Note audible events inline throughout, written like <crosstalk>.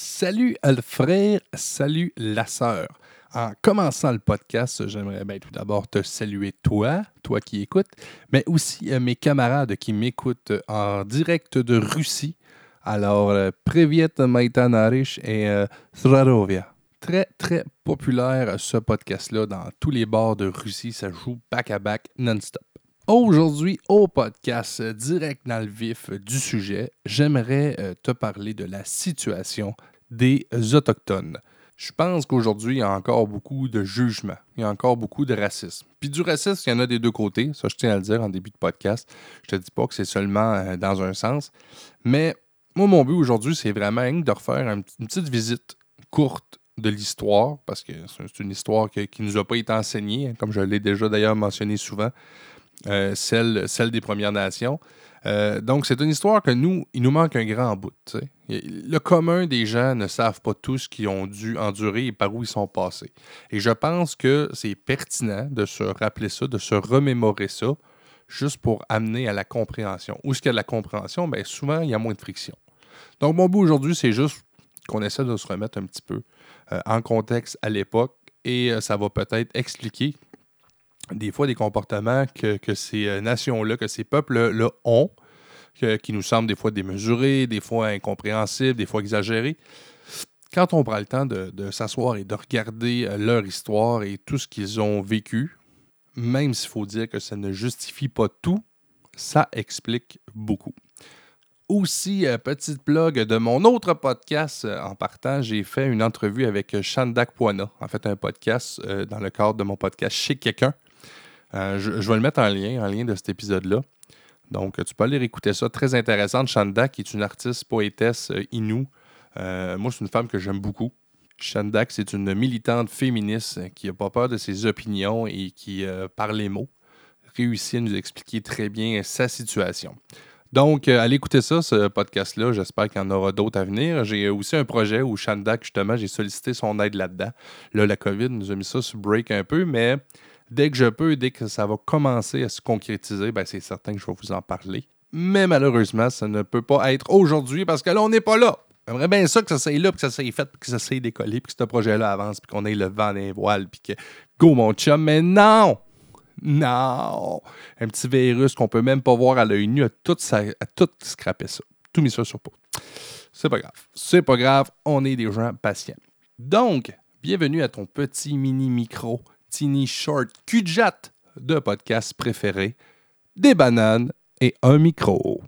Salut le frère, salut la sœur. En commençant le podcast, j'aimerais bien tout d'abord te saluer toi, toi qui écoutes, mais aussi euh, mes camarades qui m'écoutent en direct de Russie. Alors, euh, Privet Maitanarish et euh. Très, très populaire ce podcast-là dans tous les bars de Russie. Ça joue back-à-back non-stop. Aujourd'hui, au podcast, euh, direct dans le vif du sujet, j'aimerais euh, te parler de la situation des Autochtones. Je pense qu'aujourd'hui, il y a encore beaucoup de jugement, il y a encore beaucoup de racisme. Puis du racisme, il y en a des deux côtés, ça je tiens à le dire en début de podcast. Je te dis pas que c'est seulement euh, dans un sens, mais moi, mon but aujourd'hui, c'est vraiment de refaire une petite visite courte de l'histoire, parce que c'est une histoire qui ne nous a pas été enseignée, hein, comme je l'ai déjà d'ailleurs mentionné souvent. Euh, celle, des Premières Nations. Euh, donc, c'est une histoire que nous, il nous manque un grand bout. Le commun des gens ne savent pas tout ce qu'ils ont dû endurer et par où ils sont passés. Et je pense que c'est pertinent de se rappeler ça, de se remémorer ça, juste pour amener à la compréhension. Où est-ce qu'il y a de la compréhension? Bien, souvent, il y a moins de friction. Donc, mon bout aujourd'hui, c'est juste qu'on essaie de se remettre un petit peu euh, en contexte à l'époque et ça va peut-être expliquer des fois des comportements que, ces euh, nations-là, que ces peuples-là ont, qui nous semblent des fois démesurés, des fois incompréhensibles, des fois exagérés. Quand on prend le temps de, s'asseoir et de regarder euh, leur histoire et tout ce qu'ils ont vécu, même s'il faut dire que ça ne justifie pas tout, ça explique beaucoup. Aussi, euh, petite blog de mon autre podcast en partant, j'ai fait une entrevue avec Shandak Poina, en fait un podcast dans le cadre de mon podcast Chez quelqu'un. Euh, je, vais le mettre en lien, en lien de cet épisode-là. Donc, tu peux aller écouter ça. Très intéressante. Shanda, qui est une artiste poétesse euh, inoue. Euh, moi, c'est une femme que j'aime beaucoup. Shandak, c'est une militante féministe qui n'a pas peur de ses opinions et qui, par les mots, réussit à nous expliquer très bien sa situation. Donc, allez écouter ça, ce podcast-là. J'espère qu'il y en aura d'autres à venir. J'ai aussi un projet où Shandak, justement, j'ai sollicité son aide là-dedans. Là, la COVID nous a mis ça sur break un peu, mais Dès que je peux, dès que ça va commencer à se concrétiser, ben c'est certain que je vais vous en parler. Mais malheureusement, ça ne peut pas être aujourd'hui parce que là, on n'est pas là. J'aimerais bien ça que ça soit là, que ça soit fait, que ça soit décollé, puis que ce projet-là avance, puis qu'on ait le vent des voiles, puis que go mon chum. Mais non! Non! Un petit virus qu'on peut même pas voir à l'œil nu a tout, ça, tout ça. Tout mis ça sur peau. C'est pas grave. C'est pas grave. On est des gens patients. Donc, bienvenue à ton petit mini micro Tiny Short Kujat de podcast préféré, des bananes et un micro.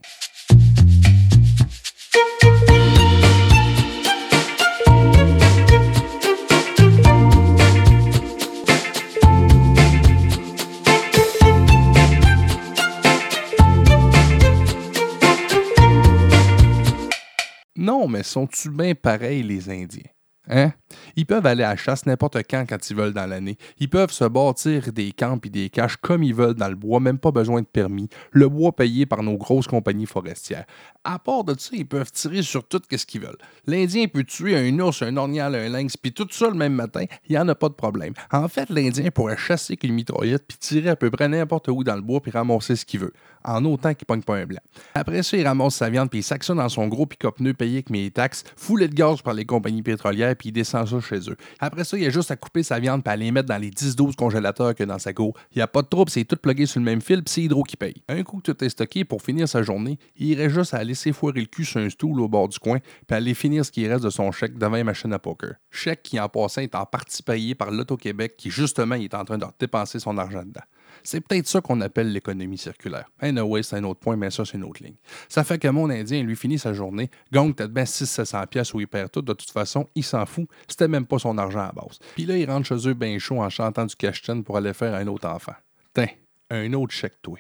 Non, mais sont-tu bien pareils les Indiens? Hein? Ils peuvent aller à chasse n'importe quand quand ils veulent dans l'année. Ils peuvent se bâtir des camps et des caches comme ils veulent dans le bois, même pas besoin de permis. Le bois payé par nos grosses compagnies forestières. À part de ça, ils peuvent tirer sur tout ce qu'ils veulent. L'Indien peut tuer un ours, un ornial, un lynx, puis tout ça le même matin, il n'y en a pas de problème. En fait, l'Indien pourrait chasser avec une mitraillette puis tirer à peu près n'importe où dans le bois puis ramasser ce qu'il veut, en autant qu'il pogne pas un blanc. Après ça, il ramasse sa viande puis il dans son gros pick-up payé avec mes taxes, foulé de gaz par les compagnies pétrolières puis il descend ça chez eux. Après ça, il a juste à couper sa viande puis à les mettre dans les 10-12 congélateurs que dans sa go. Il n'y a pas de trouble, c'est tout plugué sur le même fil puis c'est Hydro qui paye. Un coup que tout est stocké pour finir sa journée, il irait juste à laisser foirer le cul sur un stool au bord du coin puis aller finir ce qui reste de son chèque devant une machine à poker. Chèque qui, en passant, est en partie payé par l'Auto-Québec qui, justement, est en train de dépenser son argent dedans. C'est peut-être ça qu'on appelle l'économie circulaire. Anyway, c'est un autre point, mais ça, c'est une autre ligne. Ça fait que mon Indien, lui, finit sa journée, gagne peut-être bien 600-700 pièces où il perd tout. De toute façon, il s'en fout. C'était même pas son argent à base. Puis là, il rentre chez eux bien chaud en chantant du cash pour aller faire un autre enfant. Tiens, un autre chèque, toi.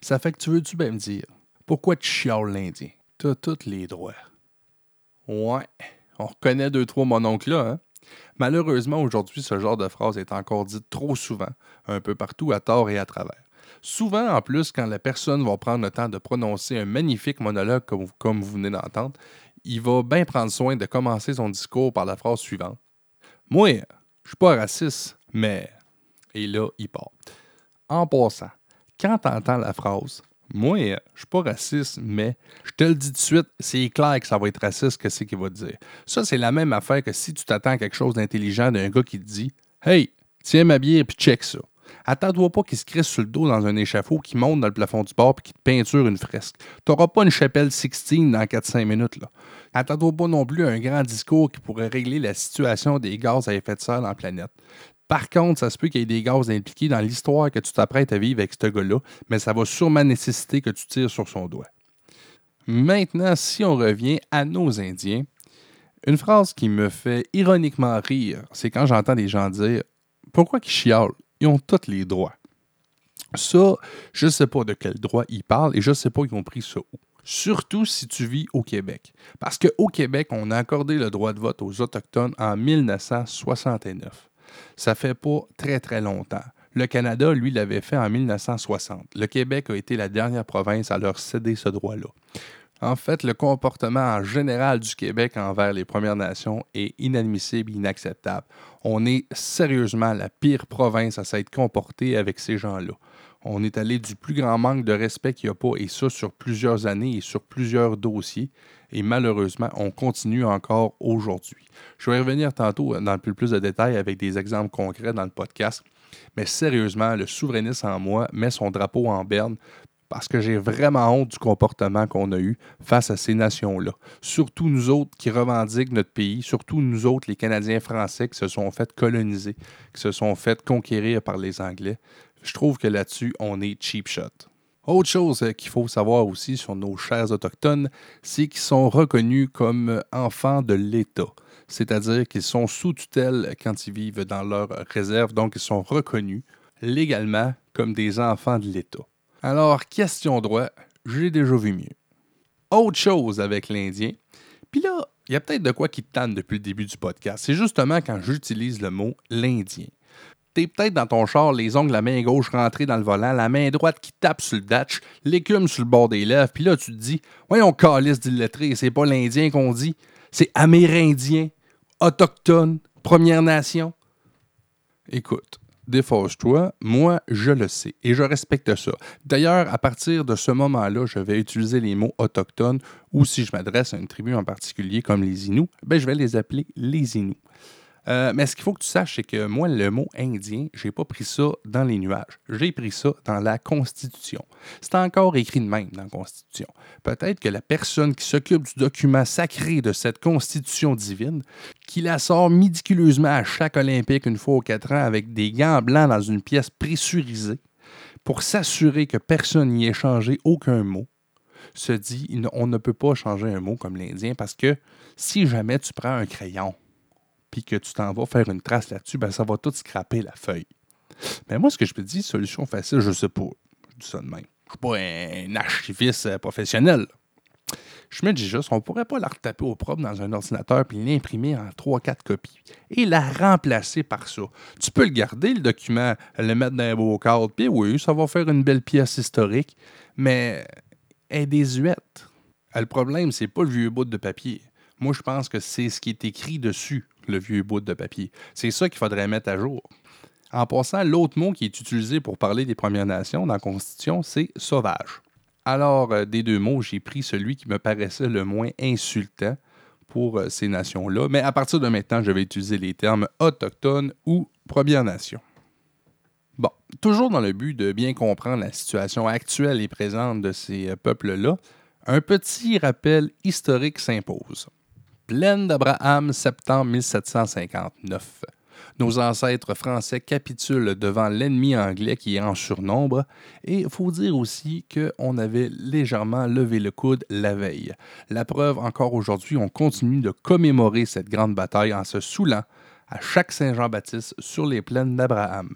Ça fait que tu veux-tu bien me dire, pourquoi tu chiales l'Indien? T'as tous les droits. Ouais, on reconnaît deux, trois mon oncle là, hein? Malheureusement, aujourd'hui, ce genre de phrase est encore dite trop souvent, un peu partout, à tort et à travers. Souvent, en plus, quand la personne va prendre le temps de prononcer un magnifique monologue comme, vous venez d'entendre, il va bien prendre soin de commencer son discours par la phrase suivante. Moi, je suis pas raciste, mais... Et là, il part. En passant, quand tu entends la phrase Moi, je suis pas raciste, mais je te le dis tout de suite, c'est clair que ça va être raciste que c'est qu'il va dire. Ça, c'est la même affaire que si tu t'attends à quelque chose d'intelligent d'un gars qui te dit Hey, tiens ma bière puis check ça. Attends-toi pas qu'il se crisse sur le dos dans un échafaud qui monte dans le plafond du bar et qui te peinture une fresque. Tu n'auras pas une chapelle 16 dans 4-5 minutes. Là. Attends-toi pas non plus un grand discours qui pourrait régler la situation des gaz à effet de serre dans la planète. Par contre, ça se peut qu'il y ait des gaz impliqués dans l'histoire que tu t'apprêtes à vivre avec ce gars-là, mais ça va sûrement nécessiter que tu tires sur son doigt. Maintenant, si on revient à nos Indiens, une phrase qui me fait ironiquement rire, c'est quand j'entends des gens dire Pourquoi qu'ils chialent? Ils ont tous les droits. Ça, je ne sais pas de quel droit ils parlent et je ne sais pas ils ont pris ça où. Surtout si tu vis au Québec. Parce qu'au Québec, on a accordé le droit de vote aux Autochtones en 1969 ça fait pas très, très longtemps. Le Canada, lui, l'avait fait en 1960. Le Québec a été la dernière province à leur céder ce droit-là. En fait, le comportement en général du Québec envers les Premières Nations est inadmissible, inacceptable. On est sérieusement la pire province à s'être comportée avec ces gens-là. On est allé du plus grand manque de respect qu'il n'y a pas, et ça sur plusieurs années et sur plusieurs dossiers. Et malheureusement, on continue encore aujourd'hui. Je vais revenir tantôt dans plus, plus de détails avec des exemples concrets dans le podcast. Mais sérieusement, le souverainiste en moi met son drapeau en berne parce que j'ai vraiment honte du comportement qu'on a eu face à ces nations-là. Surtout nous autres qui revendiquent notre pays, surtout nous autres, les Canadiens français qui se sont fait coloniser, qui se sont fait conquérir par les Anglais. Je trouve que là-dessus, on est cheap shot. Autre chose euh, qu'il faut savoir aussi sur nos chers autochtones, c'est qu'ils sont reconnus comme enfants de l'État, c'est-à-dire qu'ils sont sous tutelle quand ils vivent dans leur réserve, donc ils sont reconnus légalement comme des enfants de l'État. Alors, question droit, j'ai déjà vu mieux. Autre chose avec l'Indien, puis là, il y a peut-être de quoi qui tanne depuis le début du podcast. C'est justement quand j'utilise le mot l'Indien t'es peut-être dans ton char, les ongles, la main gauche rentrée dans le volant, la main droite qui tape sur le datch, l'écume sur le bord des lèvres, puis là, tu te dis, voyons, calice d'illettré, c'est pas l'Indien qu'on dit, c'est Amérindien, Autochtone, Première Nation. Écoute, défausse-toi, moi, je le sais et je respecte ça. D'ailleurs, à partir de ce moment-là, je vais utiliser les mots autochtones ou si je m'adresse à une tribu en particulier comme les Inuits, ben, je vais les appeler les Inuits. Euh, mais ce qu'il faut que tu saches, c'est que moi, le mot indien, j'ai pas pris ça dans les nuages. J'ai pris ça dans la Constitution. C'est encore écrit de même dans la Constitution. Peut-être que la personne qui s'occupe du document sacré de cette Constitution divine, qui la sort médiculeusement à chaque Olympique une fois aux quatre ans avec des gants blancs dans une pièce pressurisée, pour s'assurer que personne n'y ait changé aucun mot, se dit on ne peut pas changer un mot comme l'Indien parce que si jamais tu prends un crayon, puis que tu t'en vas faire une trace là-dessus, ben, ça va tout scraper la feuille. Mais moi, ce que je peux dire, solution facile, je sais pas. Je dis ça de même. Je suis pas un archiviste euh, professionnel. Je me dis juste, on pourrait pas la retaper au propre dans un ordinateur puis l'imprimer en 3-4 copies et la remplacer par ça. Tu peux le garder, le document, le mettre dans un beau cadre, puis oui, ça va faire une belle pièce historique, mais elle est désuète. Le problème, c'est pas le vieux bout de papier. Moi, je pense que c'est ce qui est écrit dessus le vieux bout de papier. C'est ça qu'il faudrait mettre à jour. En passant, l'autre mot qui est utilisé pour parler des Premières Nations dans la Constitution, c'est sauvage. Alors, euh, des deux mots, j'ai pris celui qui me paraissait le moins insultant pour euh, ces nations-là, mais à partir de maintenant, je vais utiliser les termes autochtones ou Premières Nations. Bon, toujours dans le but de bien comprendre la situation actuelle et présente de ces euh, peuples-là, un petit rappel historique s'impose. Plaine d'Abraham, septembre 1759. Nos ancêtres français capitulent devant l'ennemi anglais qui est en surnombre, et il faut dire aussi qu'on avait légèrement levé le coude la veille. La preuve, encore aujourd'hui, on continue de commémorer cette grande bataille en se saoulant à chaque Saint-Jean-Baptiste sur les plaines d'Abraham.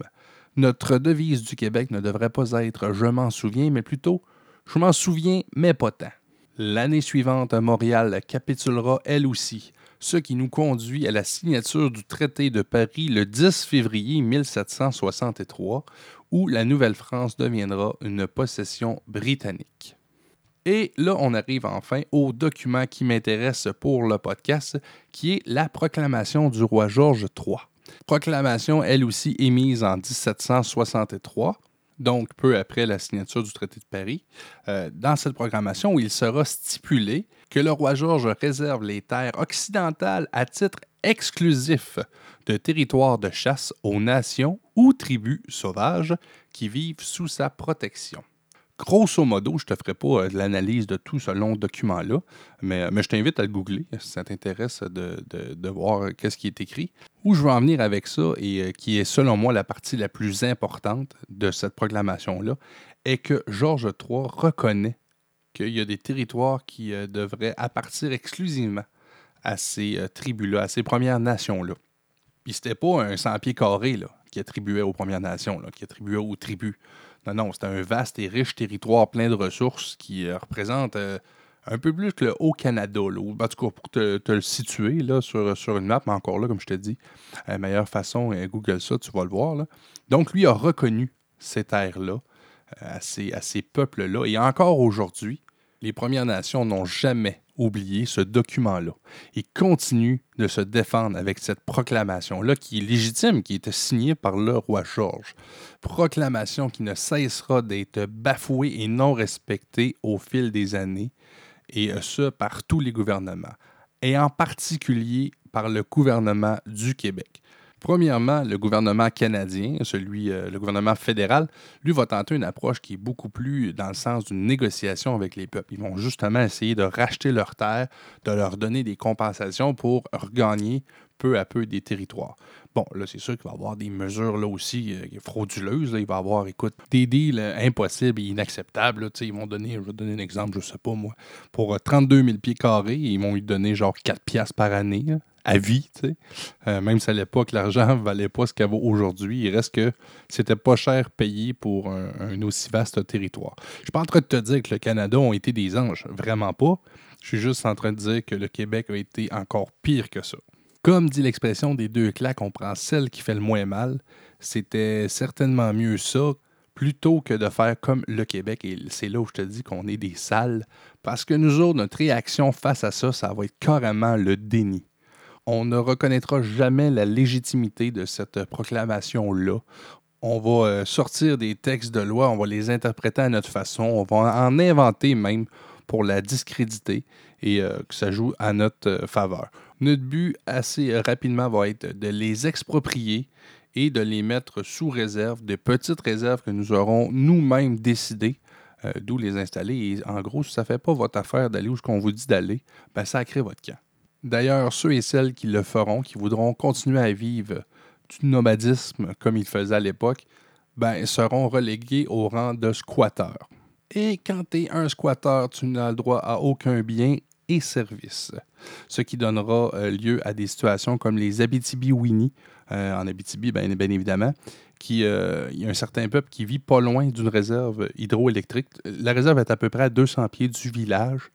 Notre devise du Québec ne devrait pas être Je m'en souviens, mais plutôt Je m'en souviens, mais pas tant. L'année suivante, Montréal capitulera elle aussi, ce qui nous conduit à la signature du traité de Paris le 10 février 1763, où la Nouvelle-France deviendra une possession britannique. Et là, on arrive enfin au document qui m'intéresse pour le podcast, qui est la proclamation du roi George III. Proclamation, elle aussi, émise en 1763, donc peu après la signature du traité de Paris, euh, dans cette programmation, il sera stipulé que le roi George réserve les terres occidentales à titre exclusif de territoire de chasse aux nations ou tribus sauvages qui vivent sous sa protection. Grosso modo, je ne te ferai pas euh, l'analyse de tout ce long document-là, mais, mais, je t'invite à le googler si ça t'intéresse de, voir qu'est-ce qui est écrit. Où je veux en venir avec ça, et euh, qui est selon moi la partie la plus importante de cette proclamation-là, est que Georges III reconnaît qu'il y a des territoires qui euh, devraient appartenir exclusivement à ces tribus-là, à ces Premières Nations-là. Puis c'était pas un 100 pieds carrés là, qui attribuait aux Premières Nations, qui attribuait aux tribus. Non, non, c'est un vaste et riche territoire plein de ressources qui euh, représente euh, un peu plus que le Haut-Canada. En tout cas, pour te, le situer là, sur, sur, une map, mais encore là, comme je te dis, la meilleure façon, euh, Google ça, tu vas le voir. Donc, lui a reconnu ces terres-là à ces, à ces peuples-là. Et encore aujourd'hui, les Premières Nations n'ont jamais oublié ce document-là. Ils continuent de se défendre avec cette proclamation-là qui est légitime, qui était signée par le roi Georges. Proclamation qui ne cessera d'être bafouée et non respectée au fil des années, et ce par tous les gouvernements, et en particulier par le gouvernement du Québec. Premièrement, le gouvernement canadien, celui, euh, le gouvernement fédéral, lui va tenter une approche qui est beaucoup plus dans le sens d'une négociation avec les peuples. Ils vont justement essayer de racheter leurs terres, de leur donner des compensations pour regagner peu à peu des territoires. Bon, là, c'est sûr qu'il va y avoir des mesures là aussi euh, frauduleuses. Là. Il va y avoir, écoute, des deals euh, impossibles et inacceptables. ils vont donner, je vais donner un exemple, je ne sais pas moi, pour 32 000 pieds carrés, ils vont lui donner genre 4 piastres par année à vie. Euh, même si à l'époque, l'argent ne <laughs> valait pas ce qu'il vaut aujourd'hui, il reste que c'était pas cher payé pour un, aussi vaste territoire. Je ne suis pas en train de te dire que le Canada ont été des anges, vraiment pas. Je suis juste en train de dire que le Québec a été encore pire que ça. Comme dit l'expression des deux claques, on prend celle qui fait le moins mal. C'était certainement mieux ça plutôt que de faire comme le Québec. Et c'est là où je te dis qu'on est des salles. Parce que nous autres, notre réaction face à ça, ça va être carrément le déni on ne reconnaîtra jamais la légitimité de cette proclamation-là. On va euh, sortir des textes de loi, on va les interpréter à notre façon, on va en inventer même pour la discréditer et euh, que ça joue à notre euh, faveur. Notre but assez rapidement va être de les exproprier et de les mettre sous réserve, des petites réserves que nous aurons nous-mêmes décidé d'où les installer. Et en gros, si ça ne fait pas votre affaire d'aller où ce qu'on vous dit d'aller, ben ça crée votre camp. D'ailleurs, ceux et celles qui le feront, qui voudront continuer à vivre du nomadisme comme ils faisaient à l'époque, ben, seront relégués au rang de squatteurs. Et quand tu es un squatteur, tu n'as le droit à aucun bien et service. Ce qui donnera euh, lieu à des situations comme les Abitibi-Winnie, euh, en Abitibi, bien, bien évidemment, qui, euh, il y a un certain peuple qui vit pas loin d'une réserve hydroélectrique. La réserve est à peu près à 200 pieds du village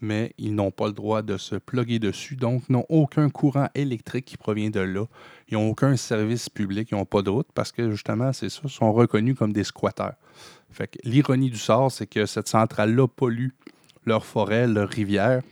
mais ils n'ont pas le droit de se plugger dessus, donc n'ont aucun courant électrique qui provient de là. Ils n'ont aucun service public, ils n'ont pas de parce que justement, c'est ça, sont reconnus comme des squatteurs. L'ironie du sort, c'est que cette centrale-là pollue leur forêt, leur rivière,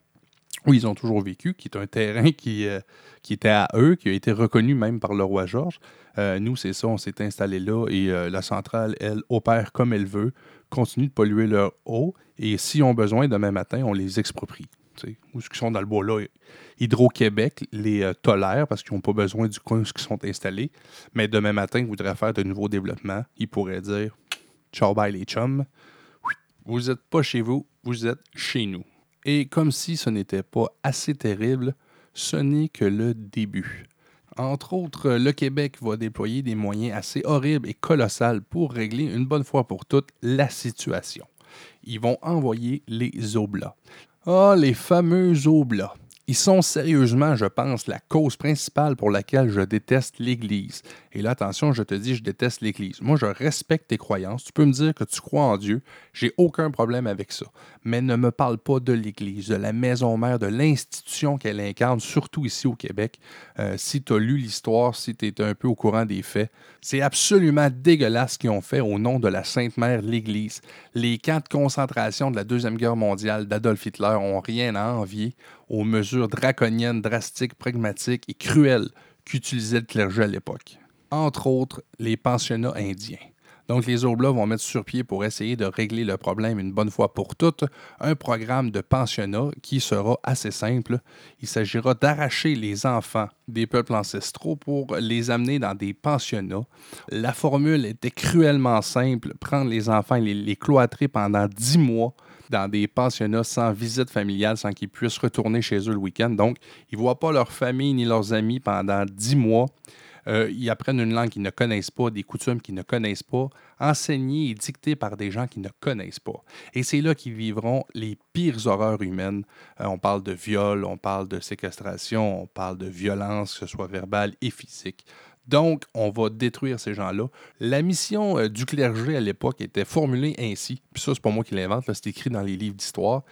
où ils ont toujours vécu, qui est un terrain qui, euh, qui était à eux, qui a été reconnu même par le roi Georges. Euh, nous, c'est ça, on s'est installé là et euh, la centrale, elle, opère comme elle veut, continue de polluer leur eau et s'ils ont besoin demain matin, on les exproprie. Ou ceux qui sont dans le bois là, Hydro-Québec les tolère parce qu'ils n'ont pas besoin du coin où ils sont installés. Mais demain matin, ils voudraient faire de nouveaux développements. Ils pourraient dire Ciao, bye les chums. Vous n'êtes pas chez vous, vous êtes chez nous. Et comme si ce n'était pas assez terrible, ce n'est que le début. Entre autres, le Québec va déployer des moyens assez horribles et colossales pour régler une bonne fois pour toutes la situation. Ils vont envoyer les Oblats. Ah, les fameux Oblats. Ils sont sérieusement, je pense, la cause principale pour laquelle je déteste l'Église. Et là, attention, je te dis, je déteste l'Église. Moi, je respecte tes croyances. Tu peux me dire que tu crois en Dieu. J'ai aucun problème avec ça. Mais ne me parle pas de l'Église, de la maison mère, de l'institution qu'elle incarne, surtout ici au Québec. Euh, si tu as lu l'histoire, si tu es un peu au courant des faits, c'est absolument dégueulasse ce qu'ils ont fait au nom de la Sainte Mère, l'Église. Les camps de concentration de la Deuxième Guerre mondiale d'Adolf Hitler ont rien à envier aux mesures draconiennes, drastiques, pragmatiques et cruelles qu'utilisait le clergé à l'époque. Entre autres, les pensionnats indiens. Donc, les Oblats vont mettre sur pied pour essayer de régler le problème une bonne fois pour toutes un programme de pensionnat qui sera assez simple. Il s'agira d'arracher les enfants des peuples ancestraux pour les amener dans des pensionnats. La formule était cruellement simple prendre les enfants et les, les cloîtrer pendant dix mois dans des pensionnats sans visite familiale, sans qu'ils puissent retourner chez eux le week-end. Donc, ils ne voient pas leur famille ni leurs amis pendant dix mois. Euh, ils apprennent une langue qu'ils ne connaissent pas, des coutumes qu'ils ne connaissent pas, enseignées et dictées par des gens qu'ils ne connaissent pas. Et c'est là qu'ils vivront les pires horreurs humaines. Euh, on parle de viol, on parle de séquestration, on parle de violence, que ce soit verbale et physique. Donc, on va détruire ces gens-là. La mission euh, du clergé à l'époque était formulée ainsi, puis ça, c'est pas moi qui l'invente, c'est écrit dans les livres d'histoire.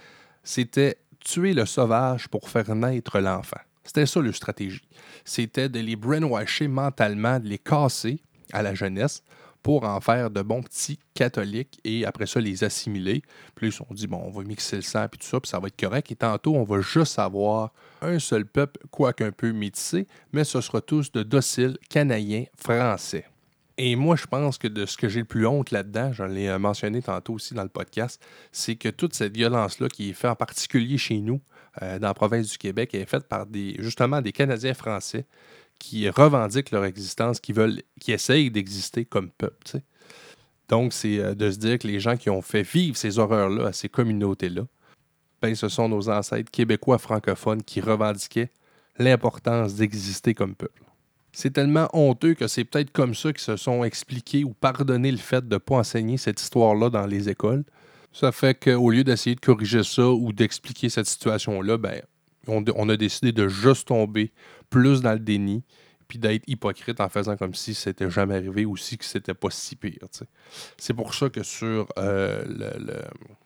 C'était tuer le sauvage pour faire naître l'enfant. C'était ça leur stratégie. C'était de les brainwasher mentalement, de les casser à la jeunesse pour en faire de bons petits catholiques et après ça les assimiler. Puis ils se sont dit, bon, on va mixer le sang et tout ça, puis ça va être correct. Et tantôt, on va juste avoir un seul peuple, quoique un peu métissé, mais ce sera tous de dociles canadiens français. Et moi, je pense que de ce que j'ai le plus honte là-dedans, je l'ai euh, mentionné tantôt aussi dans le podcast, c'est que toute cette violence-là qui est faite en particulier chez nous, euh, dans la province du Québec, est faite par des, justement des Canadiens français qui revendiquent leur existence, qui veulent, qui essayent d'exister comme peuple. Donc, c'est euh, de se dire que les gens qui ont fait vivre ces horreurs-là à ces communautés-là, ben, ce sont nos ancêtres québécois francophones qui revendiquaient l'importance d'exister comme peuple. C'est tellement honteux que c'est peut-être comme ça qu'ils se sont expliqués ou pardonné le fait de ne pas enseigner cette histoire-là dans les écoles. Ça fait qu'au lieu d'essayer de corriger ça ou d'expliquer cette situation-là, ben, on, a décidé de juste tomber plus dans le déni puis d'être hypocrite en faisant comme si c'était jamais arrivé ou si que c'était pas si pire. C'est pour ça que sur euh, le,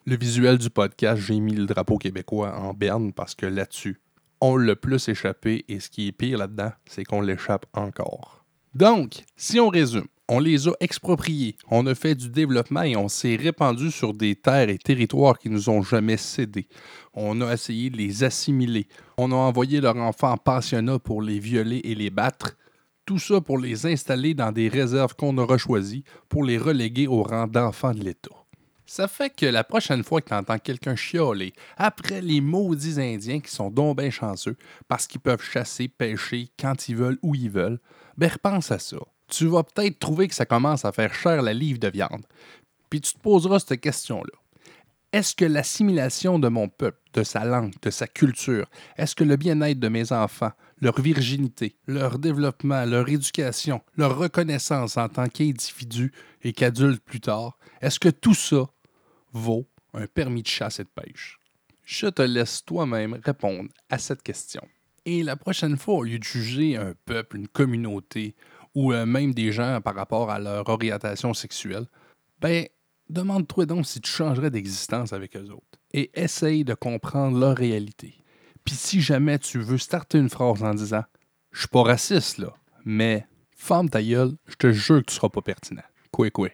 le, visuel du podcast, j'ai mis le drapeau québécois en berne parce que là-dessus, on l'a plus échappé et ce qui est pire là-dedans, c'est qu'on l'échappe encore. Donc, si on résume, on les a expropriés, on a fait du développement et on s'est répandu sur des terres et territoires qui nous ont jamais cédés. On a essayé de les assimiler. On a envoyé leurs enfants en pour les violer et les battre. Tout ça pour les installer dans des réserves qu'on aura choisies pour les reléguer au rang d'enfants de l'État. Ça fait que la prochaine fois que tu entends quelqu'un chialer après les maudits Indiens qui sont donc bien chanceux parce qu'ils peuvent chasser, pêcher quand ils veulent, où ils veulent, ben repense à ça. Tu vas peut-être trouver que ça commence à faire cher la livre de viande. Puis tu te poseras cette question-là. Est-ce que l'assimilation de mon peuple, de sa langue, de sa culture, est-ce que le bien-être de mes enfants, leur virginité, leur développement, leur éducation, leur reconnaissance en tant qu'individu et qu'adulte plus tard, est-ce que tout ça vaut un permis de chasse et de pêche? Je te laisse toi-même répondre à cette question. Et la prochaine fois, au lieu de juger un peuple, une communauté ou euh, même des gens par rapport à leur orientation sexuelle, ben, demande-toi donc si tu changerais d'existence avec eux autres et essaye de comprendre leur réalité. Puis si jamais tu veux starter une phrase en disant Je suis pas raciste là, mais ferme ta gueule, je te jure que tu seras pas pertinent. Quoi, quoi.